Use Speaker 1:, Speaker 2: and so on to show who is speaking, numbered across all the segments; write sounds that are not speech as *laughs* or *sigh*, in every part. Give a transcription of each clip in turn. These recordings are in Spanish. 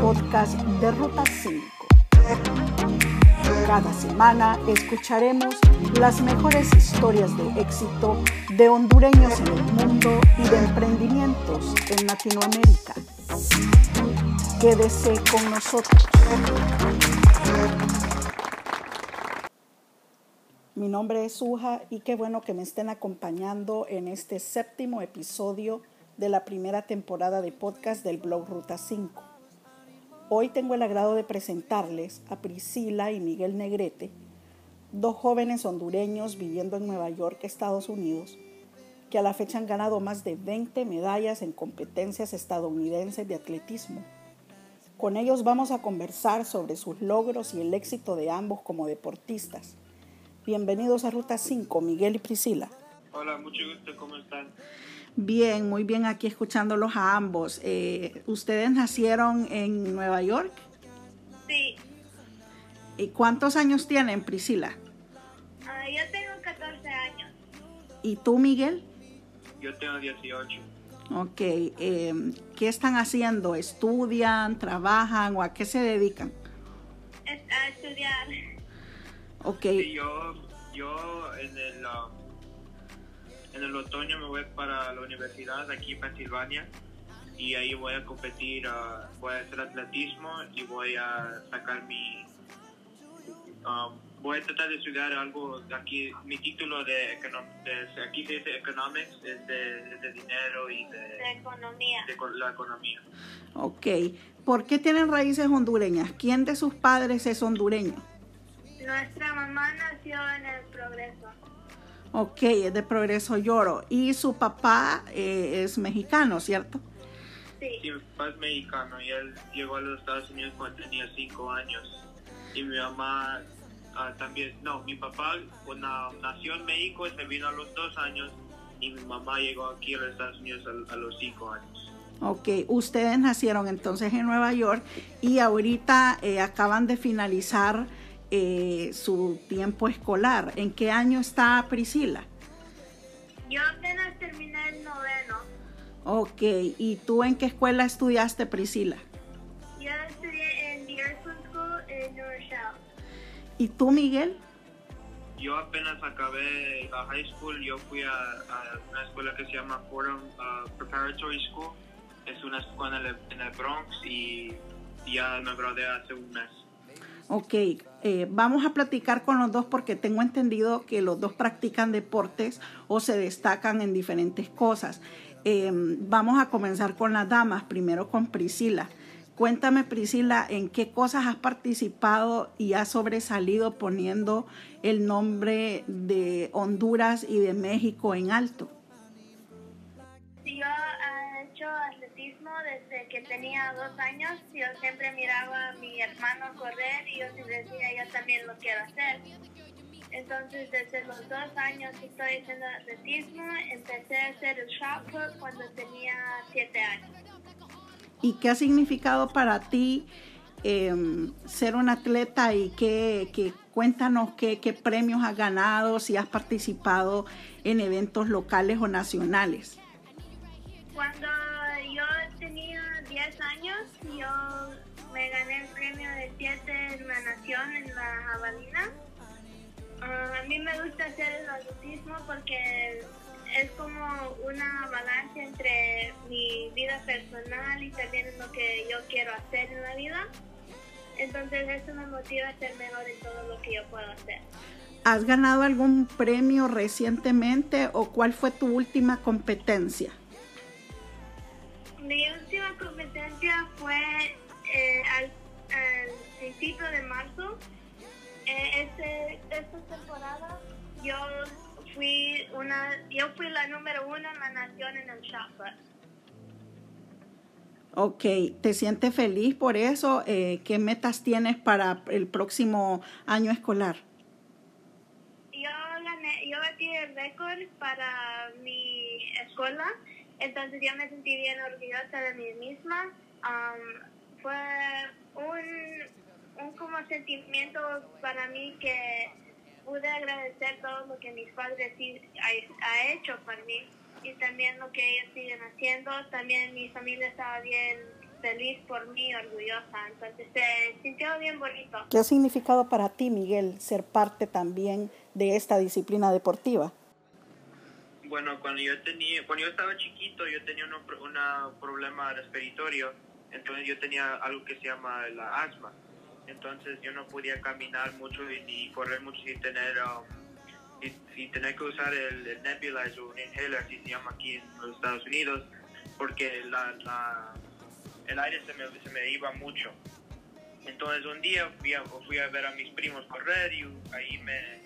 Speaker 1: Podcast de Ruta 5. Cada semana escucharemos las mejores historias de éxito de hondureños en el mundo y de emprendimientos en Latinoamérica. Quédese con nosotros. Mi nombre es Suja y qué bueno que me estén acompañando en este séptimo episodio de la primera temporada de podcast del blog Ruta 5. Hoy tengo el agrado de presentarles a Priscila y Miguel Negrete, dos jóvenes hondureños viviendo en Nueva York, Estados Unidos, que a la fecha han ganado más de 20 medallas en competencias estadounidenses de atletismo. Con ellos vamos a conversar sobre sus logros y el éxito de ambos como deportistas. Bienvenidos a Ruta 5, Miguel y Priscila.
Speaker 2: Hola, mucho gusto, ¿cómo están?
Speaker 1: Bien, muy bien aquí escuchándolos a ambos. Eh, ¿Ustedes nacieron en Nueva York?
Speaker 3: Sí.
Speaker 1: ¿Y cuántos años tienen, Priscila?
Speaker 3: Ah, yo tengo 14 años.
Speaker 1: ¿Y tú, Miguel?
Speaker 2: Yo tengo 18.
Speaker 1: Ok, eh, ¿qué están haciendo? ¿Estudian, trabajan o a qué se dedican?
Speaker 3: A estudiar.
Speaker 1: Ok,
Speaker 2: Sí, yo, yo en el, um, en el otoño me voy para la universidad aquí en Pensilvania y ahí voy a competir, ah, voy a hacer atletismo y voy a sacar mi... um, voy a tratar de estudiar algo de aquí, mi título de, de- aquí se dice economics, es de, de dinero y
Speaker 3: de
Speaker 2: de,
Speaker 3: economía.
Speaker 2: de la economía.
Speaker 1: ok. ¿Por qué tienen raíces hondureñas? ¿Quién de sus padres es hondureño?
Speaker 3: Nuestra mamá nació en el Progreso.
Speaker 1: Ok, es de Progreso Lloro. Y su papá eh, es mexicano, ¿cierto?
Speaker 3: Sí.
Speaker 2: Sí, mi papá es mexicano y él llegó a los Estados Unidos cuando tenía cinco años. Y mi mamá ah, también, no, mi papá cuando nació en México se vino a los dos años y mi mamá llegó aquí a los Estados Unidos a, a los cinco años.
Speaker 1: Ok, ustedes nacieron entonces en Nueva York y ahorita eh, acaban de finalizar eh, su tiempo escolar. ¿En qué año está Priscila?
Speaker 3: Yo apenas terminé el noveno.
Speaker 1: Ok, ¿y tú en qué escuela estudiaste, Priscila?
Speaker 3: Yo estudié en Deerfield School en New Rochelle.
Speaker 1: ¿Y tú, Miguel?
Speaker 2: Yo apenas acabé la high school, yo fui a, a una escuela que se llama Fordham ah, Preparatory School. Es una escuela en el, en el Bronx y ya me gradué hace un mes.
Speaker 1: Ok, eh, vamos a platicar con los dos porque tengo entendido que los dos practican deportes o se destacan en diferentes cosas. Eh, vamos a comenzar con las damas, primero con Priscila. Cuéntame, Priscila, en qué cosas has participado y has sobresalido poniendo el nombre de Honduras y de México en alto.
Speaker 3: Que tenía dos años. Yo siempre miraba a mi hermano correr y yo siempre decía, yo también lo quiero hacer. Entonces, desde los dos años estoy haciendo atletismo. Empecé a hacer el shot put cuando tenía siete años.
Speaker 1: ¿Y qué ha significado para ti eh, ser un atleta y qué, qué- cuéntanos qué, qué premios has ganado, si has participado en eventos locales o nacionales?
Speaker 3: Cuando en la en la jabalina. Ah, a mí me gusta hacer el atletismo porque es como una balanza entre mi vida personal y también lo que yo quiero hacer en la vida. Entonces eso me motiva a ser mejor en todo lo que yo puedo hacer.
Speaker 1: ¿Has ganado algún premio recientemente o cuál fue tu última competencia?
Speaker 3: Mi última competencia fue eh, al principio de marzo. Eh, este, esta temporada yo fui una, yo fui la número uno en la nación en el shot put.
Speaker 1: Ok, ¿te sientes feliz por eso? Eh, ¿Qué metas tienes para el próximo año escolar?
Speaker 3: Yo gané, yo batí el récord para mi escuela, entonces yo me sentí bien orgullosa de mí misma. Um, fue un, un como sentimiento para mí que pude agradecer todo lo que mis padres sí ha, ha hecho por mí y también lo que ellos siguen haciendo. También mi familia estaba bien feliz por mí, orgullosa. Entonces se sintió bien bonito.
Speaker 1: ¿Qué ha significado para ti, Miguel, ser parte también de esta disciplina deportiva?
Speaker 2: Bueno, cuando yo tenía, cuando yo estaba chiquito, yo tenía un problema respiratorio, entonces yo tenía algo que se llama la asma. Entonces yo no podía caminar mucho ni correr mucho sin tener um, y, tener que usar el, el, nebulizer un inhaler, así se llama aquí en los Estados Unidos, porque la, la, el aire se me, se me, iba mucho. Entonces un día fui a, fui a, ver a mis primos correr y ahí me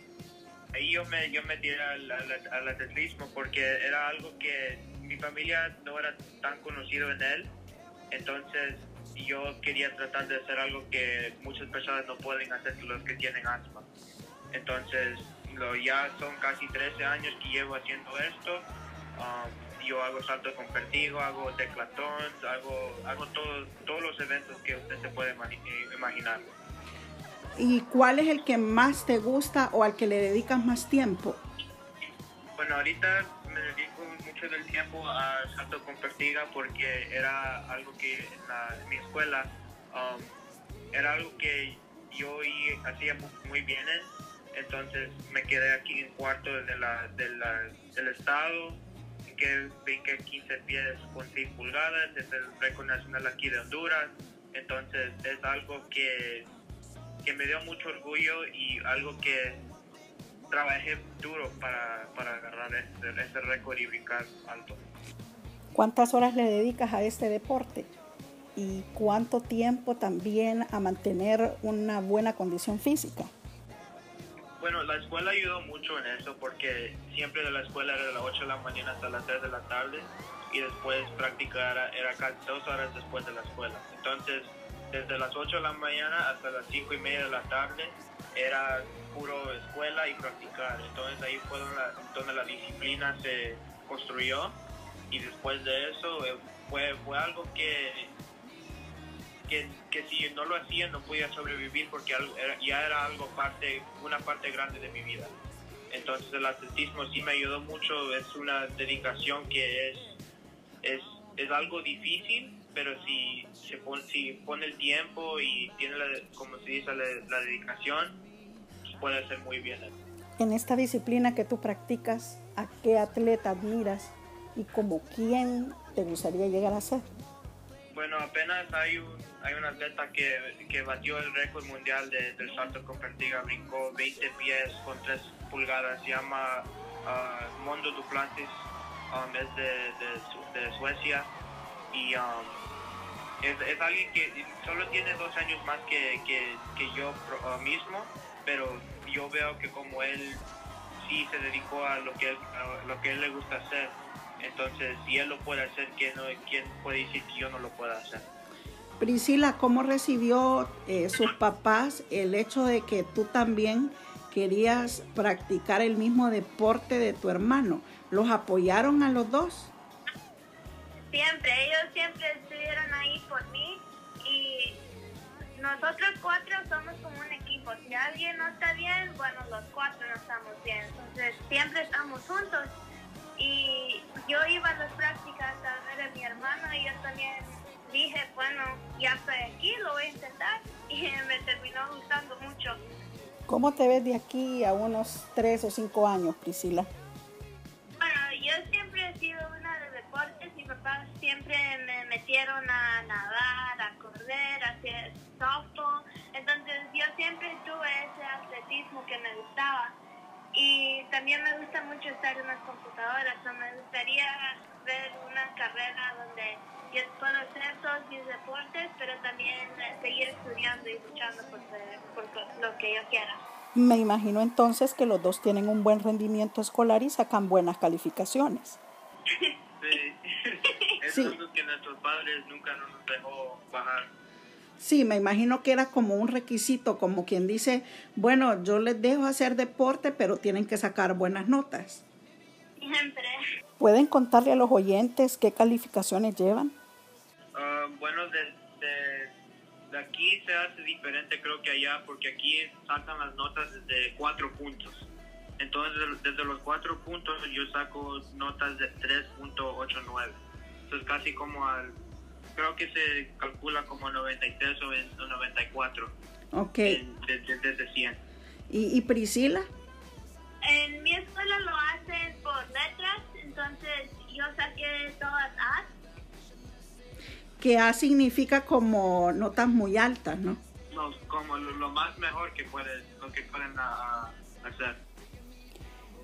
Speaker 2: ahí yo me yo me tiré al, al, atletismo porque era algo que mi familia no era tan conocido en él. Entonces yo quería tratar de hacer algo que muchas personas no pueden hacer los que tienen asma. Entonces ya son casi 13 años que llevo haciendo esto. Um, yo hago salto con vertigo, hago declatón, hago, hago todos los eventos que usted se puede imaginar.
Speaker 1: ¿Y cuál es el que más te gusta o al que le dedicas más tiempo?
Speaker 2: Bueno, ahorita me dedico del tiempo a salto con vertiga porque era algo que en, mi escuela um, era algo que yo hacía muy bien entonces me quedé aquí en cuarto de la, del estado, que brinqué 15 pies con 6 pulgadas, es el récord nacional aquí de Honduras. Entonces es algo que, que me dio mucho orgullo y algo que trabajé duro para, para agarrar ese, ese récord y brincar alto.
Speaker 1: ¿Cuántas horas le dedicas a este deporte? ¿Y cuánto tiempo también a mantener una buena condición física?
Speaker 2: Bueno, la escuela ayudó mucho en eso porque siempre de la escuela era de las 8 de la mañana hasta las 3 de la tarde y después practicar era, casi dos horas después de la escuela. Entonces, desde las 8 de la mañana hasta las 5 y media de la tarde era puro escuela y practicar. Entonces ahí fue donde la, disciplina se construyó y después de eso eh, fue, fue algo que que, si no lo hacía no podía sobrevivir porque ya era algo parte, una parte grande de mi vida. Entonces el atletismo sí me ayudó mucho, es una dedicación que es, es, es algo difícil, pero si, se pone, si pone el tiempo y tiene, la, como se dice, la, dedicación, puede ser muy bien.
Speaker 1: En esta disciplina que tú practicas, ¿a qué atleta admiras y como quién te gustaría llegar a ser?
Speaker 2: Bueno, apenas hay un, hay un atleta que, que batió el récord mundial del salto con vertiga, brincó 20 pies con 3 pulgadas, se llama uh, Mondo Duplantis, um, es de, de, Suecia y um, es, es, alguien que solo tiene dos años más que, que, que yo mismo, pero yo veo que como él sí se dedicó a lo que, a lo que él le gusta hacer entonces, si él lo puede hacer, ¿quién, no, quién puede decir que yo no lo pueda hacer?
Speaker 1: Priscila, ¿cómo recibió eh, sus papás el hecho de que tú también querías practicar el mismo deporte de tu hermano? ¿Los apoyaron a los dos?
Speaker 3: Siempre, ellos siempre nosotros cuatro somos como un equipo. Si alguien no está bien, bueno, los cuatro no estamos bien. Entonces, siempre estamos juntos y yo iba a las prácticas a ver a mi hermano y yo también dije, bueno, ya estoy aquí, lo voy a intentar *laughs* y me terminó gustando mucho.
Speaker 1: ¿Cómo te ves de aquí a unos tres o cinco años, Priscila?
Speaker 3: Bueno, yo siempre he sido una de deportes. y papás siempre me metieron a nadar, a correr, a hacer softball. Entonces yo siempre tuve ese atletismo que me gustaba. Y también me gusta mucho estar en las computadoras, o me gustaría ver una carrera donde yo puedo hacer todos mis deportes, pero también seguir estudiando y luchando por, por lo que yo quiera.
Speaker 1: Me imagino entonces que los dos tienen un buen rendimiento escolar y sacan buenas calificaciones.
Speaker 2: sí, *laughs* es sí. que nuestros padres nunca nos dejó bajar
Speaker 1: Sí, me imagino que era como un requisito, como quien dice, bueno, yo les dejo hacer deporte, pero tienen que sacar buenas notas.
Speaker 3: Siempre.
Speaker 1: ¿Pueden contarle a los oyentes qué calificaciones llevan?
Speaker 2: Ah, bueno, de, de, aquí se hace diferente creo que allá, porque aquí sacan las notas desde cuatro puntos. Entonces, desde los cuatro puntos yo saco notas de 3.89. Entonces, casi como al creo que se calcula como 93 o 94.
Speaker 1: Ok.
Speaker 2: Desde, desde 100.
Speaker 1: ¿Y, ¿Y Priscila?
Speaker 3: En mi escuela lo hacen por letras, entonces yo saqué todas A.
Speaker 1: Que A significa como notas muy altas, ¿no?
Speaker 2: No, como lo, lo más mejor que pueden, lo que pueden a- a hacer.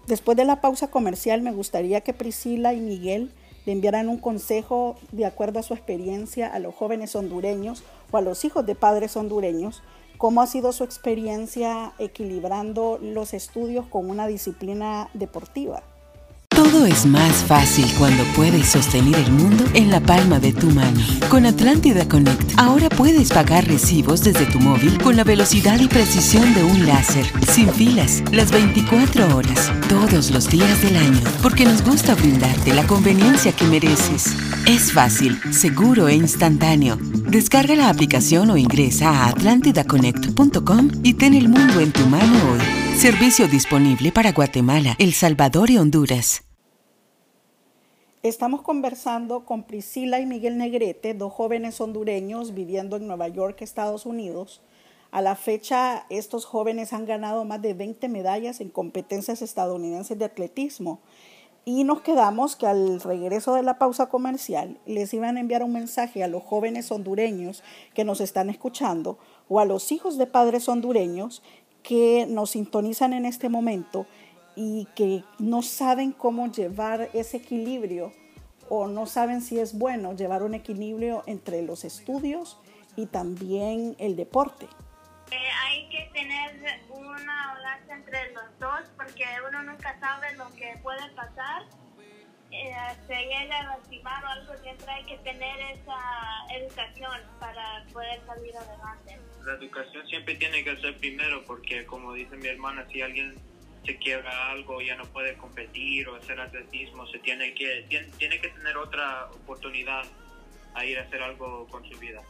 Speaker 1: Después de la pausa comercial, me gustaría que Priscila y Miguel le enviaran un consejo de acuerdo a su experiencia a los jóvenes hondureños o a los hijos de padres hondureños. ¿Cómo ha sido su experiencia equilibrando los estudios con una disciplina deportiva?
Speaker 4: Todo es más fácil cuando puedes sostener el mundo en la palma de tu mano. Con Atlántida Connect, ahora puedes pagar recibos desde tu móvil con la velocidad y precisión de un láser, sin filas, las 24 horas, todos los días del año, porque nos gusta brindarte la conveniencia que mereces. Es fácil, seguro e instantáneo. Descarga la aplicación o ingresa a atlantidaconnect.com y ten el mundo en tu mano hoy. Servicio disponible para Guatemala, El Salvador y Honduras.
Speaker 1: Estamos conversando con Priscila y Miguel Negrete, dos jóvenes hondureños viviendo en Nueva York, Estados Unidos. A la fecha, estos jóvenes han ganado más de 20 medallas en competencias estadounidenses de atletismo. Y nos quedamos que al regreso de la pausa comercial les iban a enviar un mensaje a los jóvenes hondureños que nos están escuchando o a los hijos de padres hondureños que nos sintonizan en este momento y que no saben cómo llevar ese equilibrio o no saben si es bueno llevar un equilibrio entre los estudios y también el deporte.
Speaker 3: Eh, hay que tener una balanza entre los dos porque uno nunca sabe lo que puede pasar. Eh, se llega a lastimar o algo, siempre hay que tener esa educación para poder salir adelante.
Speaker 2: La educación siempre tiene que ser primero porque, como dice mi hermana, si alguien se quiebra algo, ya no puede competir o hacer atletismo, se tiene que, tiene, tiene que tener otra oportunidad a ir a hacer algo con su vida.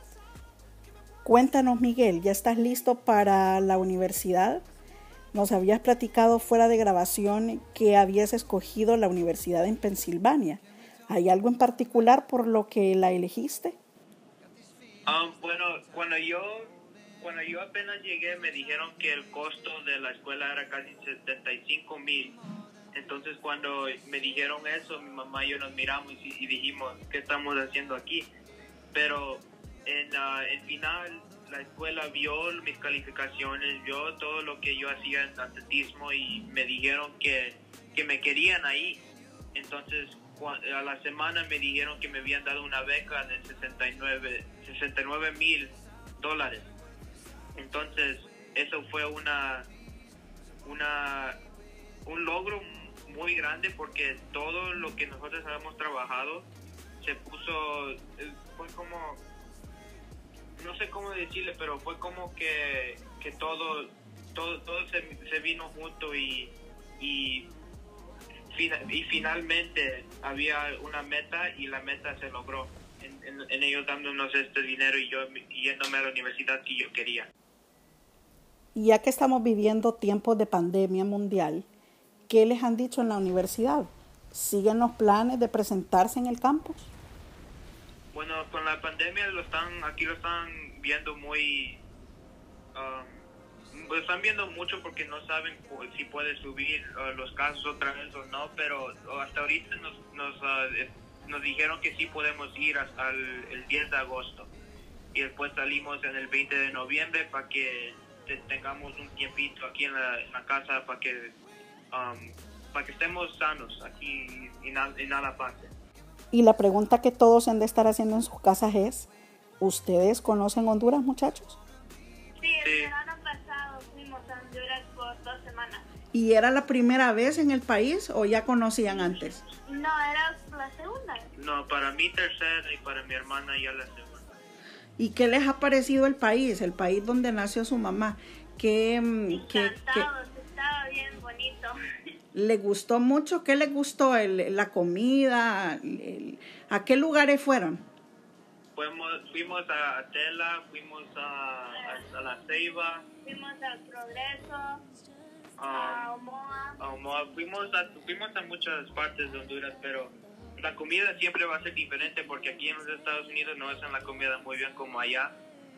Speaker 1: Cuéntanos, Miguel, ¿ya estás listo para la universidad? Nos habías platicado fuera de grabación que habías escogido la universidad en Pensilvania. ¿Hay algo en particular por lo que la elegiste?
Speaker 2: Um, bueno, cuando yo, cuando yo apenas llegué me dijeron que el costo de la escuela era casi 75 mil. Entonces cuando me dijeron eso, mi mamá y yo nos miramos y, dijimos, ¿qué estamos haciendo aquí? Pero en el final la escuela vio mis calificaciones, vio todo lo que yo hacía en atletismo y me dijeron que, que me querían ahí. Entonces a la semana me dijeron que me habían dado una beca de 69 69 mil dólares. Entonces eso fue una, una un logro muy grande porque todo lo que nosotros habíamos trabajado se puso eh, fue como no sé cómo decirle pero fue como que, que todo todo todo se, vino junto y y, y finalmente había una meta y la meta se logró en, ellos dándonos este dinero y yo yéndome a la universidad que yo quería
Speaker 1: ya que estamos viviendo tiempos de pandemia mundial, ¿qué les han dicho en la universidad? ¿Siguen los planes de presentarse en el campus?
Speaker 2: Bueno, con la pandemia lo están, aquí lo están viendo muy, um, lo están viendo mucho porque no saben si puede subir uh, los casos otra vez o no, pero hasta ahorita nos, nos, uh, eh, nos dijeron que sí podemos ir hasta el, el 10 de agosto y después salimos en el 20 de noviembre para que te- tengamos un tiempito aquí en la, en la casa para que, um, para que estemos sanos aquí y, na- y nada pase.
Speaker 1: Y la pregunta que todos han de estar haciendo en sus casas es, ¿ustedes conocen Honduras, muchachos?
Speaker 3: Sí, el
Speaker 2: Sí.
Speaker 3: verano pasado fuimos a Honduras por dos semanas.
Speaker 1: ¿Y era la primera vez en el país o ya conocían antes?
Speaker 3: No, era la segunda.
Speaker 2: No, para mí tercera y para mi hermana ya la segunda.
Speaker 1: ¿Y qué les ha parecido el país, el país donde nació su mamá? ¿Qué, mm, qué- qué-
Speaker 3: Encantados, estaba bien bonito. *laughs*
Speaker 1: le gustó mucho? ¿Qué les gustó? El- la comida? el- ¿A qué lugares fueron?
Speaker 2: Fuimos, fuimos a Tela, fuimos a, a, a La Ceiba,
Speaker 3: Fuimos al Progreso, a
Speaker 2: a,
Speaker 3: Omoa.
Speaker 2: a Omoa. fuimos a, fuimos a muchas partes de Honduras, pero la comida siempre va a ser diferente porque aquí en los Estados Unidos no hacen la comida muy bien como allá,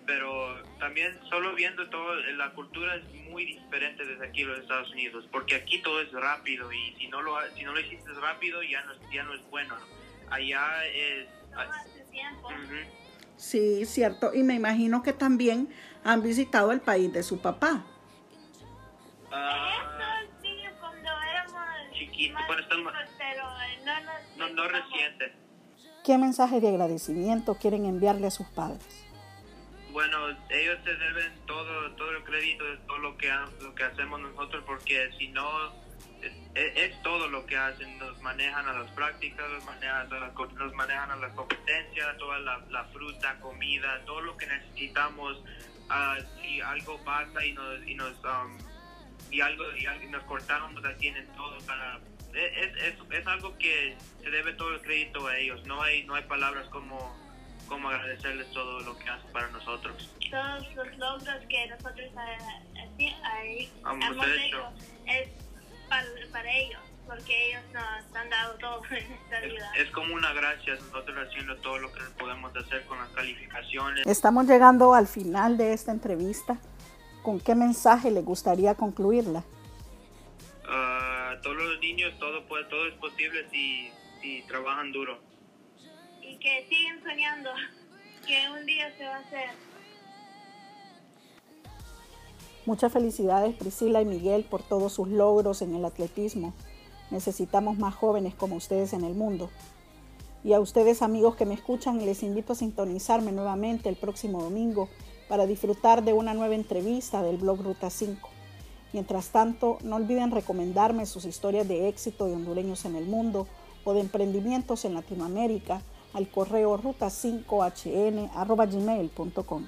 Speaker 2: pero también solo viendo todo, la cultura es muy diferente desde aquí en los Estados Unidos, porque aquí todo es rápido y si no lo, si no lo hiciste rápido ya no, ya no es bueno. Allá es...
Speaker 1: Sí, cierto. Y me imagino que también han visitado el país de su papá.
Speaker 3: Uh, pero
Speaker 2: no, no, no reciente.
Speaker 1: ¿Qué mensaje de agradecimiento quieren enviarle a sus padres?
Speaker 2: Bueno, ellos se deben todo todo el crédito de todo lo que lo que hacemos nosotros porque si no es, todo lo que hacen, nos manejan a las prácticas, nos manejan a la, nos manejan a la competencia, toda la, fruta, comida, todo lo que necesitamos. Uh, si algo pasa y nos y nos um, y algo y, nos cortaron, pues tienen todo para es, es, es, algo que se debe todo el crédito a ellos. No hay no hay palabras como como agradecerles todo lo que hacen para nosotros.
Speaker 3: Todos los logros que nosotros eh, eh,
Speaker 2: hemos hecho
Speaker 3: es para, ellos, porque ellos nos han dado todo *laughs* en esta vida.
Speaker 2: Es, como una gracia nosotros haciendo todo lo que podemos hacer con las calificaciones.
Speaker 1: Estamos llegando al final de esta entrevista. ¿Con qué mensaje le gustaría concluirla?
Speaker 2: a todos los niños todo, puede, todo es posible si, si trabajan duro.
Speaker 3: Y que siguen soñando que un día se va a hacer.
Speaker 1: Muchas felicidades Priscila y Miguel por todos sus logros en el atletismo. Necesitamos más jóvenes como ustedes en el mundo. Y a ustedes amigos que me escuchan, les invito a sintonizarme nuevamente el próximo domingo para disfrutar de una nueva entrevista del blog Ruta 5. Mientras tanto, no olviden recomendarme sus historias de éxito de hondureños en el mundo o de emprendimientos en Latinoamérica al correo ruta5hn.gmail.com.